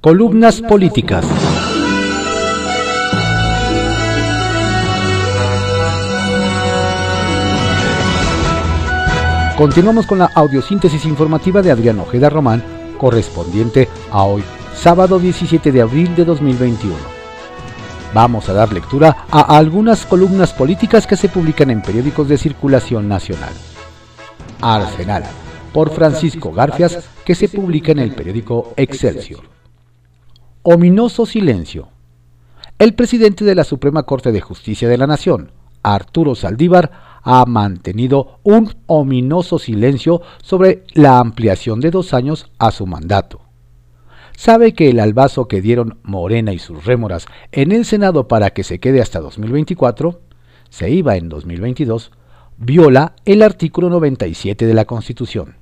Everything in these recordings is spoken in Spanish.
Columnas políticas. Continuamos con la audiosíntesis informativa de Adrián Ojeda Román, correspondiente a hoy, sábado 17 de abril de 2021. Vamos a dar lectura a algunas columnas políticas que se publican en periódicos de circulación nacional. Arsenal, por Francisco Garfias, que se publica en el periódico Excelsior. Ominoso silencio. El presidente de la Suprema Corte de Justicia de la Nación, Arturo Saldívar, ha mantenido un ominoso silencio sobre la ampliación de dos años a su mandato. Sabe que el albazo que dieron Morena y sus rémoras en el Senado para que se quede hasta 2024, se iba en 2022, viola el artículo 97 de la Constitución.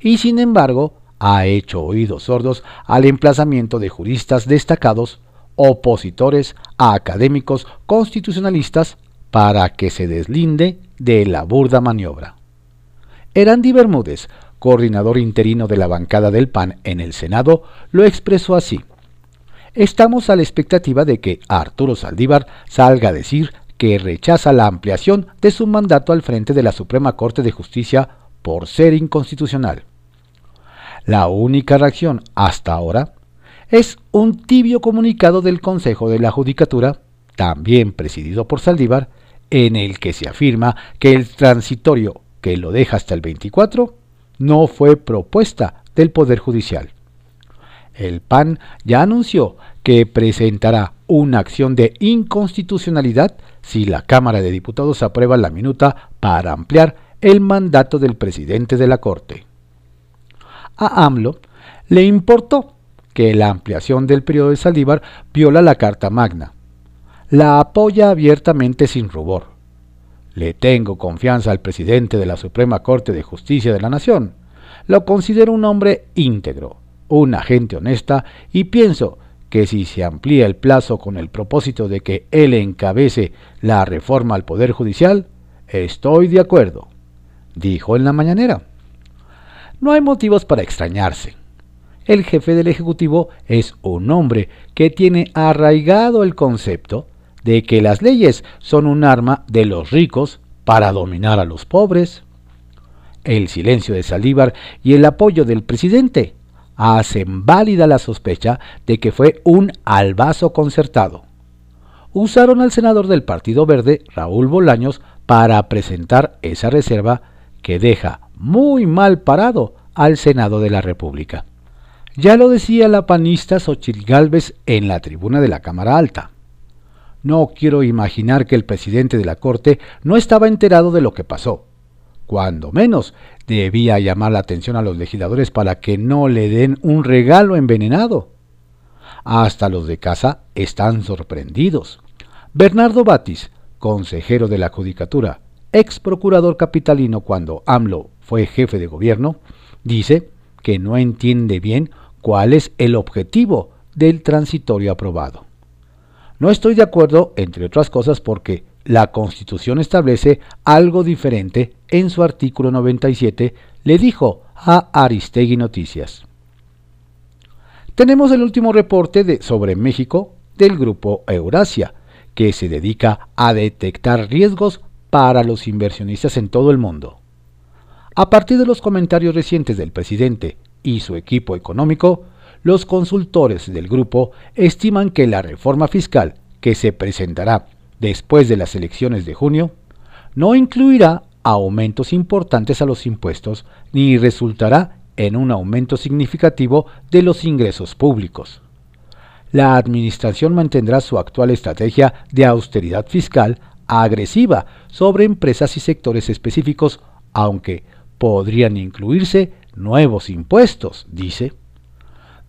Y sin embargo, ha hecho oídos sordos al emplazamiento de juristas destacados, opositores a académicos constitucionalistas para que se deslinde de la burda maniobra. Erandi Bermúdez, coordinador interino de la bancada del PAN en el Senado, lo expresó así. Estamos a la expectativa de que Arturo Saldívar salga a decir que rechaza la ampliación de su mandato al frente de la Suprema Corte de Justicia por ser inconstitucional. La única reacción hasta ahora es un tibio comunicado del Consejo de la Judicatura, también presidido por Saldívar, en el que se afirma que el transitorio que lo deja hasta el 24 no fue propuesta del Poder Judicial. El PAN ya anunció que presentará una acción de inconstitucionalidad si la Cámara de Diputados aprueba la minuta para ampliar el mandato del presidente de la Corte. A AMLO le importó que la ampliación del periodo de Saldívar viola la Carta Magna, la apoya abiertamente sin rubor. Le tengo confianza al presidente de la Suprema Corte de Justicia de la Nación. Lo considero un hombre íntegro, una gente honesta y pienso que si se amplía el plazo con el propósito de que él encabece la reforma al Poder Judicial, estoy de acuerdo, dijo en la mañanera. No hay motivos para extrañarse. El jefe del Ejecutivo es un hombre que tiene arraigado el concepto de que las leyes son un arma de los ricos para dominar a los pobres. El silencio de Salívar y el apoyo del presidente hacen válida la sospecha de que fue un albazo concertado. Usaron al senador del Partido Verde, Raúl Bolaños, para presentar esa reserva que deja muy mal parado al Senado de la República. Ya lo decía la panista Xochitl Gálvez en la tribuna de la Cámara Alta. No quiero imaginar que el presidente de la Corte no estaba enterado de lo que pasó. Cuando menos, debía llamar la atención a los legisladores para que no le den un regalo envenenado. Hasta los de casa están sorprendidos. Bernardo Batis, consejero de la Judicatura, ex procurador capitalino cuando AMLO fue jefe de gobierno, dice que no entiende bien cuál es el objetivo del transitorio aprobado. No estoy de acuerdo, entre otras cosas, porque la Constitución establece algo diferente en su artículo 97, le dijo a Aristegui Noticias. Tenemos el último reporte de, sobre México del grupo Eurasia, que se dedica a detectar riesgos para los inversionistas en todo el mundo. A partir de los comentarios recientes del presidente y su equipo económico, los consultores del grupo estiman que la reforma fiscal que se presentará después de las elecciones de junio no incluirá aumentos importantes a los impuestos ni resultará en un aumento significativo de los ingresos públicos. La Administración mantendrá su actual estrategia de austeridad fiscal agresiva sobre empresas y sectores específicos, aunque podrían incluirse nuevos impuestos, dice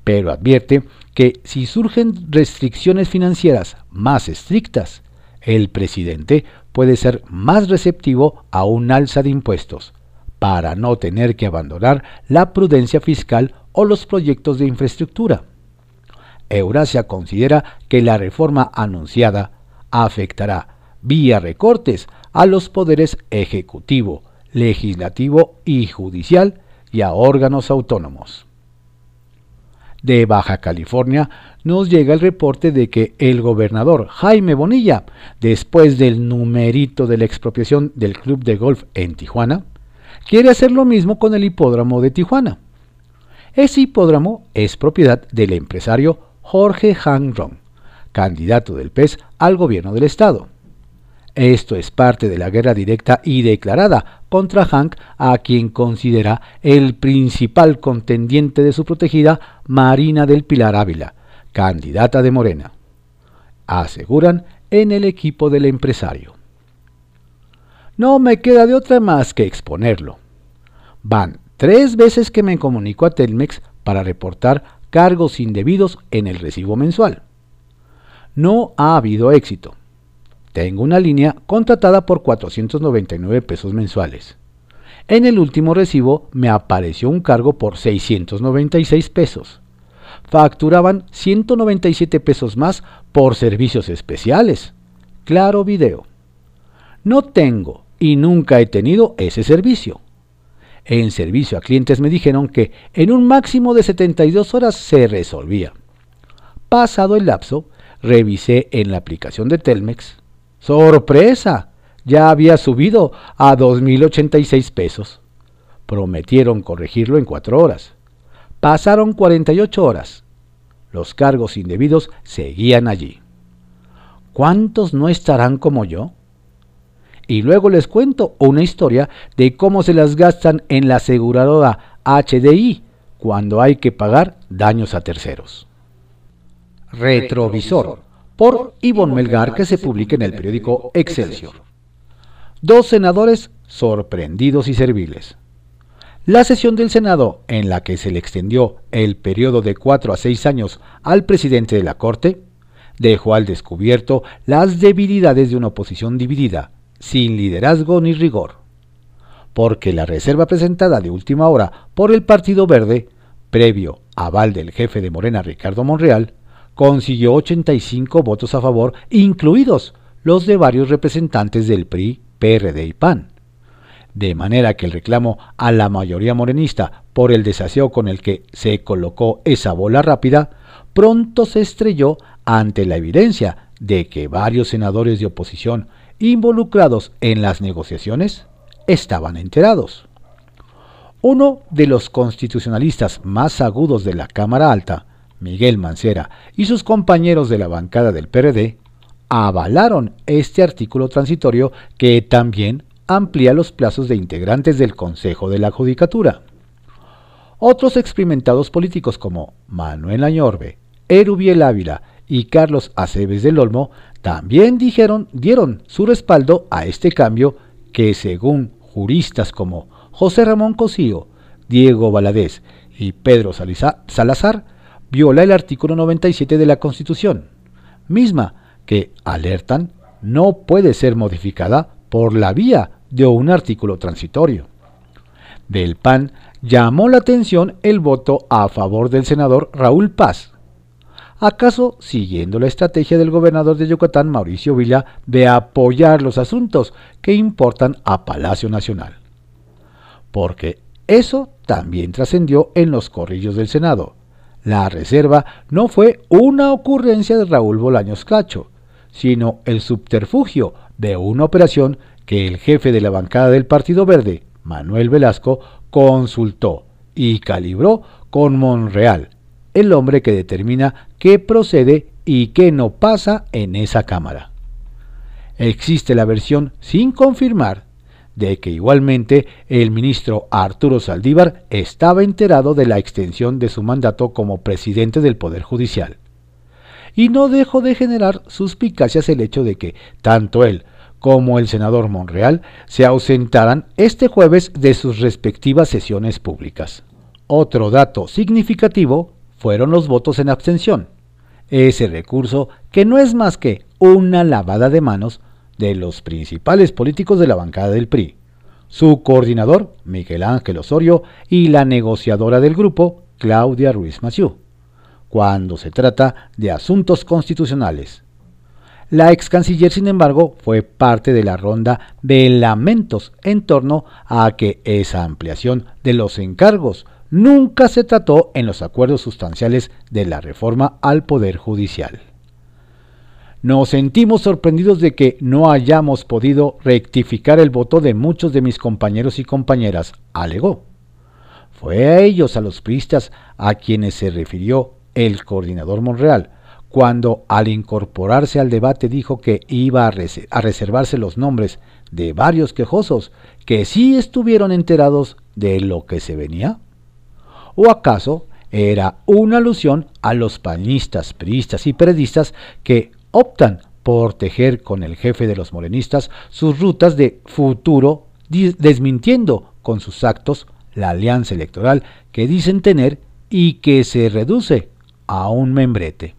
pero advierte que si surgen restricciones financieras más estrictas, el presidente puede ser más receptivo a un alza de impuestos, para no tener que abandonar la prudencia fiscal o los proyectos de infraestructura. Eurasia considera que la reforma anunciada afectará vía recortes a los poderes ejecutivo, legislativo y judicial y a órganos autónomos. de Baja California, nos llega el reporte de que el gobernador Jaime Bonilla, después del numerito de la expropiación del club de golf en Tijuana, quiere hacer lo mismo con el hipódromo de Tijuana. Ese hipódromo es propiedad del empresario Jorge Hanron, candidato del PES al gobierno del estado. Esto es parte de la guerra directa y declarada contra Hank, a quien considera el principal contendiente de su protegida Marina del Pilar Ávila, candidata de Morena. Aseguran en el equipo del empresario. No me queda de otra más que exponerlo. Van tres veces que me comunico a Telmex para reportar cargos indebidos en el recibo mensual. No ha habido éxito. Tengo una línea contratada por 499 pesos mensuales. En el último recibo me apareció un cargo por 696 pesos. Facturaban 197 pesos más por servicios especiales. Claro video. No tengo y nunca he tenido ese servicio. En servicio a clientes me dijeron que en un máximo de 72 horas se resolvía. Pasado el lapso, revisé en la aplicación de Telmex ¡Sorpresa! Ya había subido a 2.086 pesos. Prometieron corregirlo en cuatro horas. Pasaron 48 horas. Los cargos indebidos seguían allí. ¿Cuántos no estarán como yo? Y luego les cuento una historia de cómo se las gastan en la aseguradora HDI cuando hay que pagar daños a terceros. Retrovisor por Ivonne Melgar que se publica en el periódico Excelsior. Dos senadores sorprendidos y serviles. La sesión del Senado, en la que se le extendió el periodo de cuatro a seis años al presidente de la Corte, dejó al descubierto las debilidades de una oposición dividida, sin liderazgo ni rigor. Porque la reserva presentada de última hora por el Partido Verde, previo aval del jefe de Morena Ricardo Monreal, consiguió 85 votos a favor, incluidos los de varios representantes del PRI, PRD y PAN. De manera que el reclamo a la mayoría morenista por el desaseo con el que se colocó esa bola rápida, pronto se estrelló ante la evidencia de que varios senadores de oposición involucrados en las negociaciones estaban enterados. Uno de los constitucionalistas más agudos de la Cámara Alta, Miguel Mancera y sus compañeros de la bancada del PRD avalaron este artículo transitorio que también amplía los plazos de integrantes del Consejo de la Judicatura. Otros experimentados políticos como Manuel Añorbe, Erubiel Ávila y Carlos Aceves del Olmo también dijeron, dieron su respaldo a este cambio que según juristas como José Ramón Cosío, Diego Valadez y Pedro Salazar viola el artículo 97 de la Constitución, misma que, alertan, no puede ser modificada por la vía de un artículo transitorio. Del PAN llamó la atención el voto a favor del senador Raúl Paz. ¿Acaso siguiendo la estrategia del gobernador de Yucatán, Mauricio Villa, de apoyar los asuntos que importan a Palacio Nacional? Porque eso también trascendió en los corrillos del Senado, la reserva no fue una ocurrencia de Raúl Bolaños Cacho, sino el subterfugio de una operación que el jefe de la bancada del Partido Verde, Manuel Velasco, consultó y calibró con Monreal, el hombre que determina qué procede y qué no pasa en esa Cámara. Existe la versión sin confirmar de que igualmente el ministro Arturo Saldívar estaba enterado de la extensión de su mandato como presidente del Poder Judicial. Y no dejó de generar suspicacias el hecho de que tanto él como el senador Monreal se ausentaran este jueves de sus respectivas sesiones públicas. Otro dato significativo fueron los votos en abstención, ese recurso que no es más que una lavada de manos de los principales políticos de la bancada del PRI, su coordinador, Miguel Ángel Osorio, y la negociadora del grupo, Claudia Ruiz Maciú, cuando se trata de asuntos constitucionales. La ex canciller, sin embargo, fue parte de la ronda de lamentos en torno a que esa ampliación de los encargos nunca se trató en los acuerdos sustanciales de la reforma al Poder Judicial. Nos sentimos sorprendidos de que no hayamos podido rectificar el voto de muchos de mis compañeros y compañeras, alegó. Fue a ellos, a los priistas, a quienes se refirió el coordinador Monreal, cuando al incorporarse al debate dijo que iba a, reservarse los nombres de varios quejosos que sí estuvieron enterados de lo que se venía. ¿O acaso era una alusión a los panistas, priistas y periodistas que optan por tejer con el jefe de los morenistas sus rutas de futuro, desmintiendo con sus actos la alianza electoral que dicen tener y que se reduce a un membrete.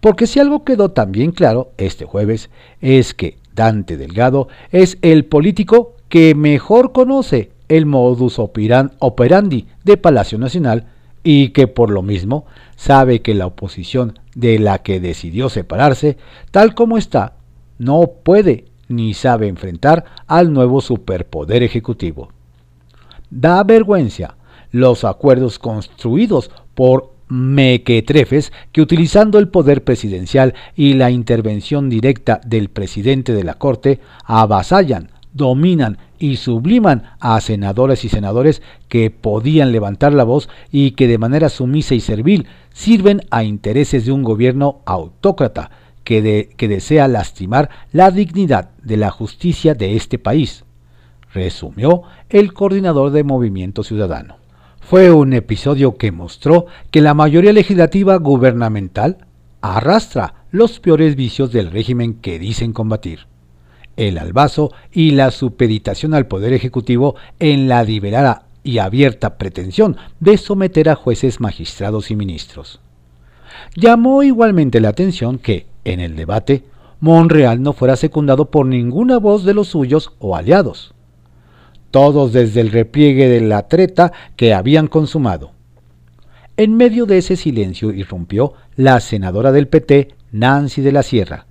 Porque si algo quedó también claro este jueves es que Dante Delgado es el político que mejor conoce el modus operandi de Palacio Nacional y que por lo mismo sabe que la oposición de la que decidió separarse, tal como está, no puede ni sabe enfrentar al nuevo superpoder ejecutivo. Da vergüenza los acuerdos construidos por mequetrefes que utilizando el poder presidencial y la intervención directa del presidente de la Corte avasallan, dominan y subliman a senadores y senadores que podían levantar la voz y que de manera sumisa y servil sirven a intereses de un gobierno autócrata que, que desea lastimar la dignidad de la justicia de este país, resumió el coordinador de Movimiento Ciudadano. Fue un episodio que mostró que la mayoría legislativa gubernamental arrastra los peores vicios del régimen que dicen combatir. El albazo y la supeditación al Poder Ejecutivo en la liberada y abierta pretensión de someter a jueces, magistrados y ministros. Llamó igualmente la atención que, en el debate, Monreal no fuera secundado por ninguna voz de los suyos o aliados todos desde el repliegue de la treta que habían consumado. En medio de ese silencio irrumpió la senadora del PT, Nancy de la Sierra,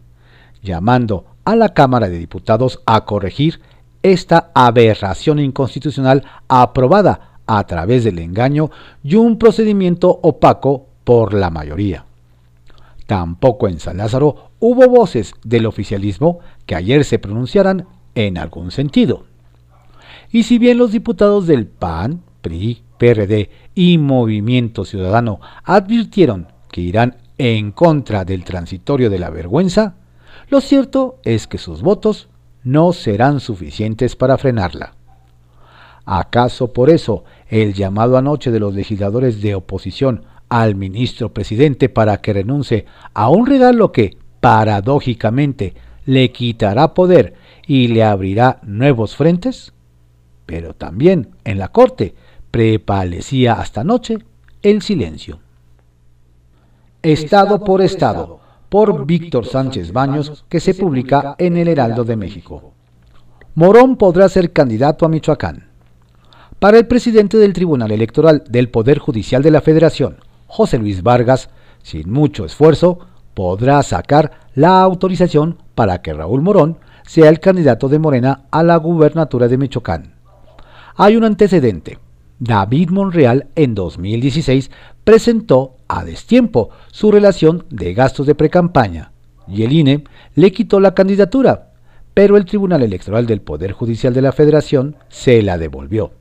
llamando a la Cámara de Diputados a corregir esta aberración inconstitucional aprobada a través del engaño y un procedimiento opaco por la mayoría. Tampoco en San Lázaro hubo voces del oficialismo que ayer se pronunciaran en algún sentido. Y si bien los diputados del PAN, PRI, PRD y Movimiento Ciudadano advirtieron que irán en contra del transitorio de la vergüenza, lo cierto es que sus votos no serán suficientes para frenarla. ¿Acaso por eso el llamado anoche de los legisladores de oposición al ministro presidente para que renuncie a un regalo que, paradójicamente, le quitará poder y le abrirá nuevos frentes? pero también en la corte prevalecía hasta noche el silencio. Estado por Estado, por Víctor Sánchez Baños, que se publica en el Heraldo de México. Morón podrá ser candidato a Michoacán. Para el presidente del Tribunal Electoral del Poder Judicial de la Federación, José Luis Vargas, sin mucho esfuerzo, podrá sacar la autorización para que Raúl Morón sea el candidato de Morena a la gubernatura de Michoacán. Hay un antecedente. David Monreal en 2016 presentó a destiempo su relación de gastos de precampaña y el INE le quitó la candidatura, pero el Tribunal Electoral del Poder Judicial de la Federación se la devolvió.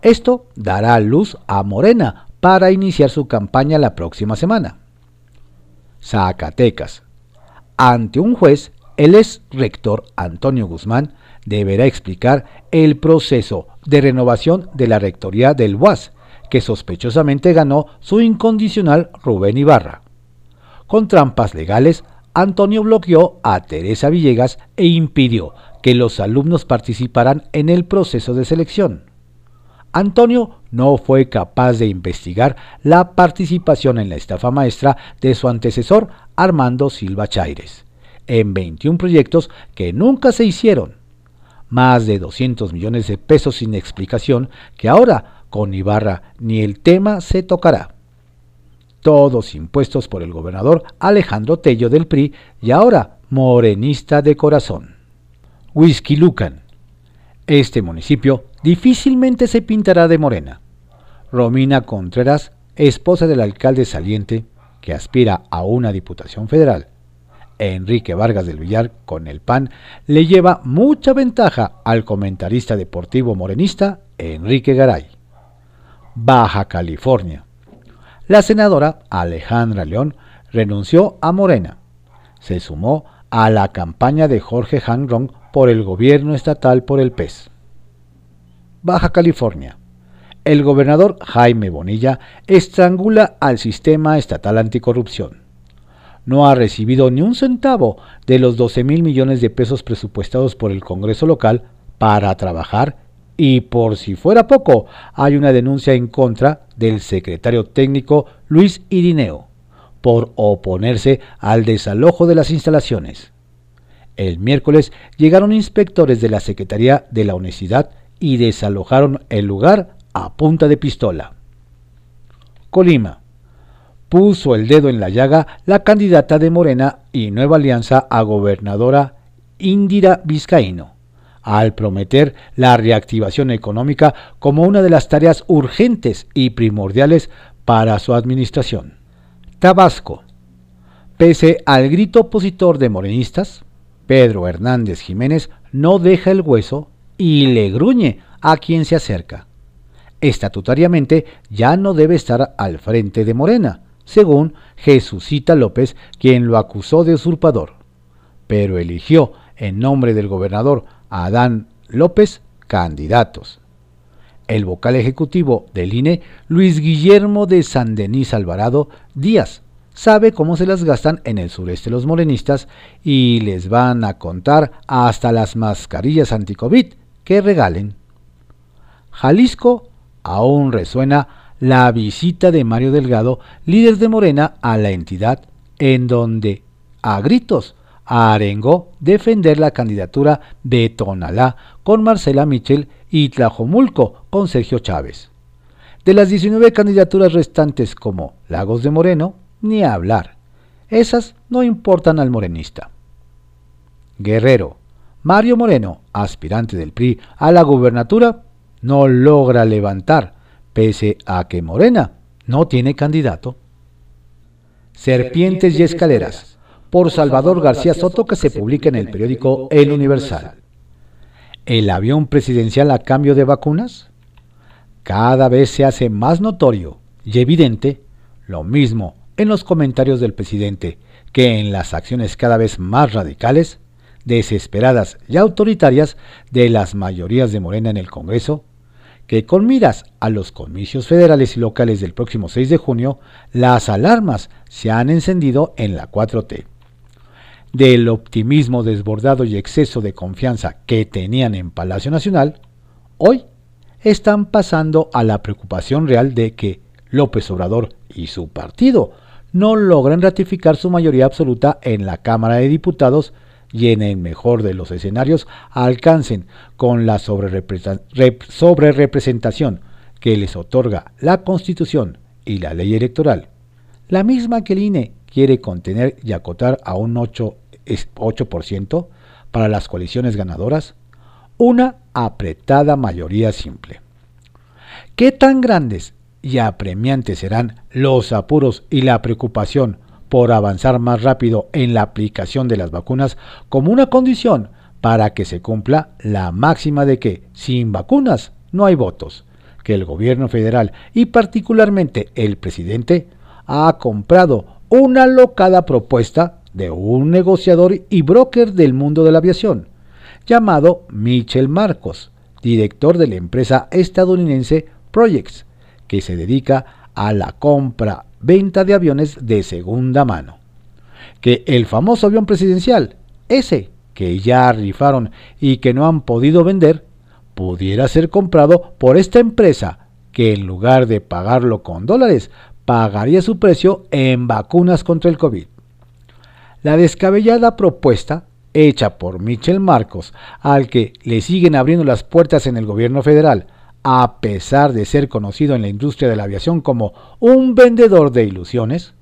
Esto dará luz a Morena para iniciar su campaña la próxima semana. Zacatecas. Ante un juez, el ex rector Antonio Guzmán deberá explicar el proceso de renovación de la rectoría del UAS, que sospechosamente ganó su incondicional Rubén Ibarra. Con trampas legales, Antonio bloqueó a Teresa Villegas e impidió que los alumnos participaran en el proceso de selección. Antonio no fue capaz de investigar la participación en la estafa maestra de su antecesor Armando Silva Chaires, en 21 proyectos que nunca se hicieron más de 200 millones de pesos sin explicación que ahora con Ibarra ni el tema se tocará. Todos impuestos por el gobernador Alejandro Tello del PRI y ahora morenista de corazón. Whisky Lucan. Este municipio difícilmente se pintará de morena. Romina Contreras, esposa del alcalde saliente, que aspira a una diputación federal, Enrique Vargas del Villar con el PAN, le lleva mucha ventaja al comentarista deportivo morenista Enrique Garay. Baja California. La senadora Alejandra León renunció a Morena. Se sumó a la campaña de Jorge Hanron por el gobierno estatal por el PES. Baja California. El gobernador Jaime Bonilla estrangula al sistema estatal anticorrupción. No ha recibido ni un centavo de los 12 mil millones de pesos presupuestados por el Congreso local para trabajar y por si fuera poco, hay una denuncia en contra del secretario técnico Luis Irineo por oponerse al desalojo de las instalaciones. El miércoles llegaron inspectores de la Secretaría de la Universidad y desalojaron el lugar a punta de pistola. Colima. Puso el dedo en la llaga la candidata de Morena y Nueva Alianza a gobernadora Indira Vizcaíno, al prometer la reactivación económica como una de las tareas urgentes y primordiales para su administración. Tabasco. Pese al grito opositor de morenistas, Pedro Hernández Jiménez no deja el hueso y le gruñe a quien se acerca. Estatutariamente ya no debe estar al frente de Morena, según Jesucita López, quien lo acusó de usurpador, pero eligió en nombre del gobernador Adán López candidatos. El vocal ejecutivo del INE, Luis Guillermo de San Denis Alvarado Díaz, sabe cómo se las gastan en el sureste los morenistas y les van a contar hasta las mascarillas anticovid que regalen. Jalisco aún resuena la visita de Mario Delgado, líder de Morena, a la entidad, en donde, a gritos, arengó defender la candidatura de Tonalá con Marcela Michel y Tlajomulco con Sergio Chávez. De las 19 candidaturas restantes como Lagos de Moreno, ni hablar. Esas no importan al morenista. Guerrero. Mario Moreno, aspirante del PRI a la gubernatura, no logra levantar, pese a que Morena no tiene candidato. Serpientes y escaleras, por Salvador García Soto, que se publica en el periódico El Universal el avión presidencial a cambio de vacunas? Cada vez se hace más notorio y evidente lo mismo en los comentarios del presidente que en las acciones cada vez más radicales, desesperadas y autoritarias de las mayorías de Morena en el Congreso, que con miras a los comicios federales y locales del próximo 6 de junio, las alarmas se han encendido en la 4T del optimismo desbordado y exceso de confianza que tenían en Palacio Nacional, hoy están pasando a la preocupación real de que López Obrador y su partido no logren ratificar su mayoría absoluta en la Cámara de Diputados y en el mejor de los escenarios alcancen con la sobrerepresentación que les otorga la Constitución y la ley electoral, la misma que el INE quiere contener y acotar a un 8, 8% para las coaliciones ganadoras, una apretada mayoría simple. ¿Qué tan grandes y apremiantes serán los apuros y la preocupación por avanzar más rápido en la aplicación de las vacunas como una condición para que se cumpla la máxima de que sin vacunas no hay votos, que el gobierno federal y particularmente el presidente ha comprado una locada propuesta de un negociador y broker del mundo de la aviación, llamado Michel Marcos, director de la empresa estadounidense Projects, que se dedica a la compra-venta de aviones de segunda mano. Que el famoso avión presidencial, ese que ya rifaron y que no han podido vender, pudiera ser comprado por esta empresa, que en lugar de pagarlo con dólares, pagaría su precio en vacunas contra el COVID. La descabellada propuesta, hecha por Michel Marcos, al que le siguen abriendo las puertas en el gobierno federal, a pesar de ser conocido en la industria de la aviación como un vendedor de ilusiones,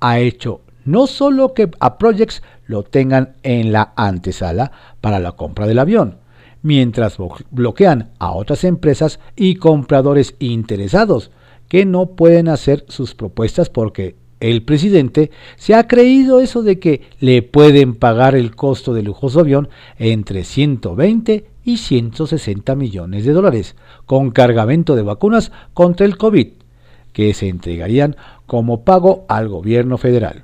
ha hecho no solo que a Projects lo tengan en la antesala para la compra del avión, mientras bloquean a otras empresas y compradores interesados que no pueden hacer sus propuestas porque el presidente se ha creído eso de que le pueden pagar el costo del lujoso avión entre 120 y 160 millones de dólares con cargamento de vacunas contra el COVID que se entregarían como pago al gobierno federal.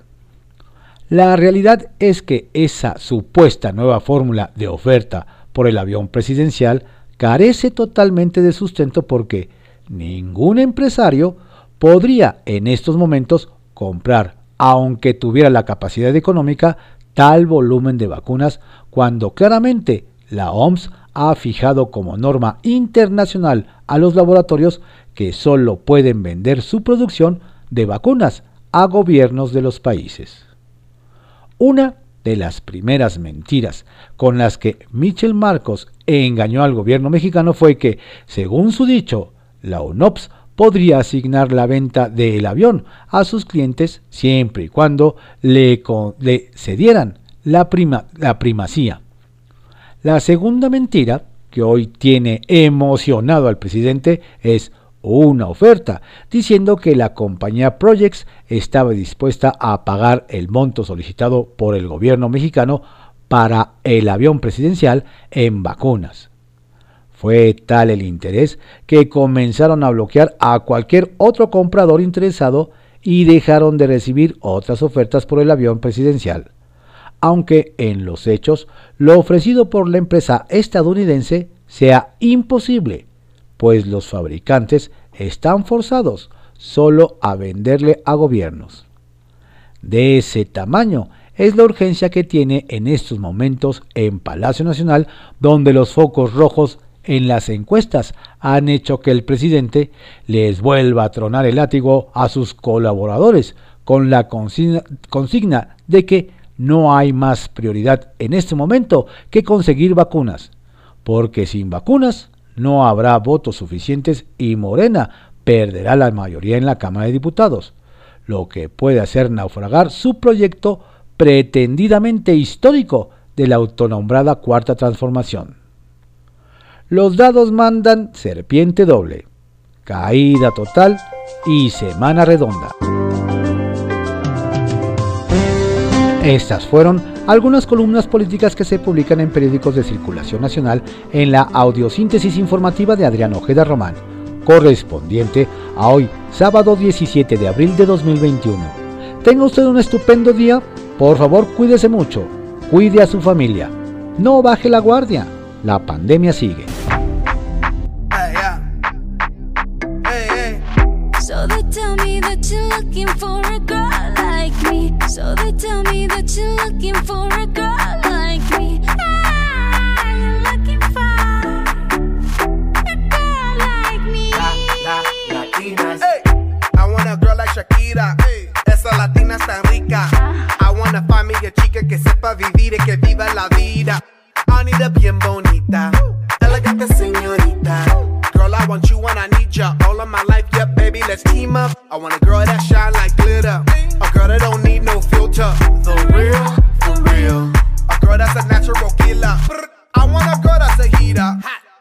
La realidad es que esa supuesta nueva fórmula de oferta por el avión presidencial carece totalmente de sustento porque ningún empresario podría en estos momentos comprar, aunque tuviera la capacidad económica, tal volumen de vacunas cuando claramente la OMS ha fijado como norma internacional a los laboratorios que solo pueden vender su producción de vacunas a gobiernos de los países. Una de las primeras mentiras con las que Michel Marcos engañó al gobierno mexicano fue que, según su dicho, la UNOPS podría asignar la venta del avión a sus clientes siempre y cuando le, cedieran la, la primacía. La segunda mentira que hoy tiene emocionado al presidente es una oferta, diciendo que la compañía Projects estaba dispuesta a pagar el monto solicitado por el gobierno mexicano para el avión presidencial en vacunas. Fue tal el interés que comenzaron a bloquear a cualquier otro comprador interesado y dejaron de recibir otras ofertas por el avión presidencial. Aunque en los hechos lo ofrecido por la empresa estadounidense sea imposible, pues los fabricantes están forzados solo a venderle a gobiernos. De ese tamaño es la urgencia que tiene en estos momentos en Palacio Nacional, donde los focos rojos en las encuestas han hecho que el presidente les vuelva a tronar el látigo a sus colaboradores con la consigna, de que no hay más prioridad en este momento que conseguir vacunas, porque sin vacunas no habrá votos suficientes y Morena perderá la mayoría en la Cámara de Diputados, lo que puede hacer naufragar su proyecto pretendidamente histórico de la autonombrada Cuarta Transformación. Los dados mandan serpiente doble, caída total y semana redonda. Estas fueron algunas columnas políticas que se publican en periódicos de circulación nacional en la audiosíntesis informativa de Adrián Ojeda Román, correspondiente a hoy, sábado 17 de abril de 2021. Tenga usted un estupendo día, por favor cuídese mucho, cuide a su familia, no baje la guardia, la pandemia sigue. Wanna find me a chica que sepa vivir y que viva la vida. Anita bien bonita, elegante señorita. Girl, I want you when I need ya. All of my life, yeah, baby, let's team up. I want a girl that shine like glitter. A girl that don't need no filter. The real, for real. A girl that's a natural killer. I want a girl that's a heater.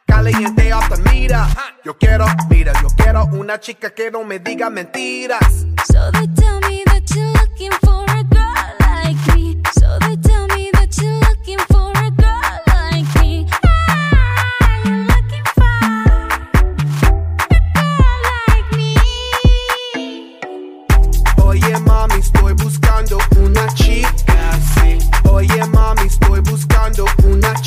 Caliente off the mira. Yo quiero, mira, yo quiero una chica que no me diga mentiras. So they tell me that you're looking for una chica, sí. Oye, mami, estoy buscando una chica,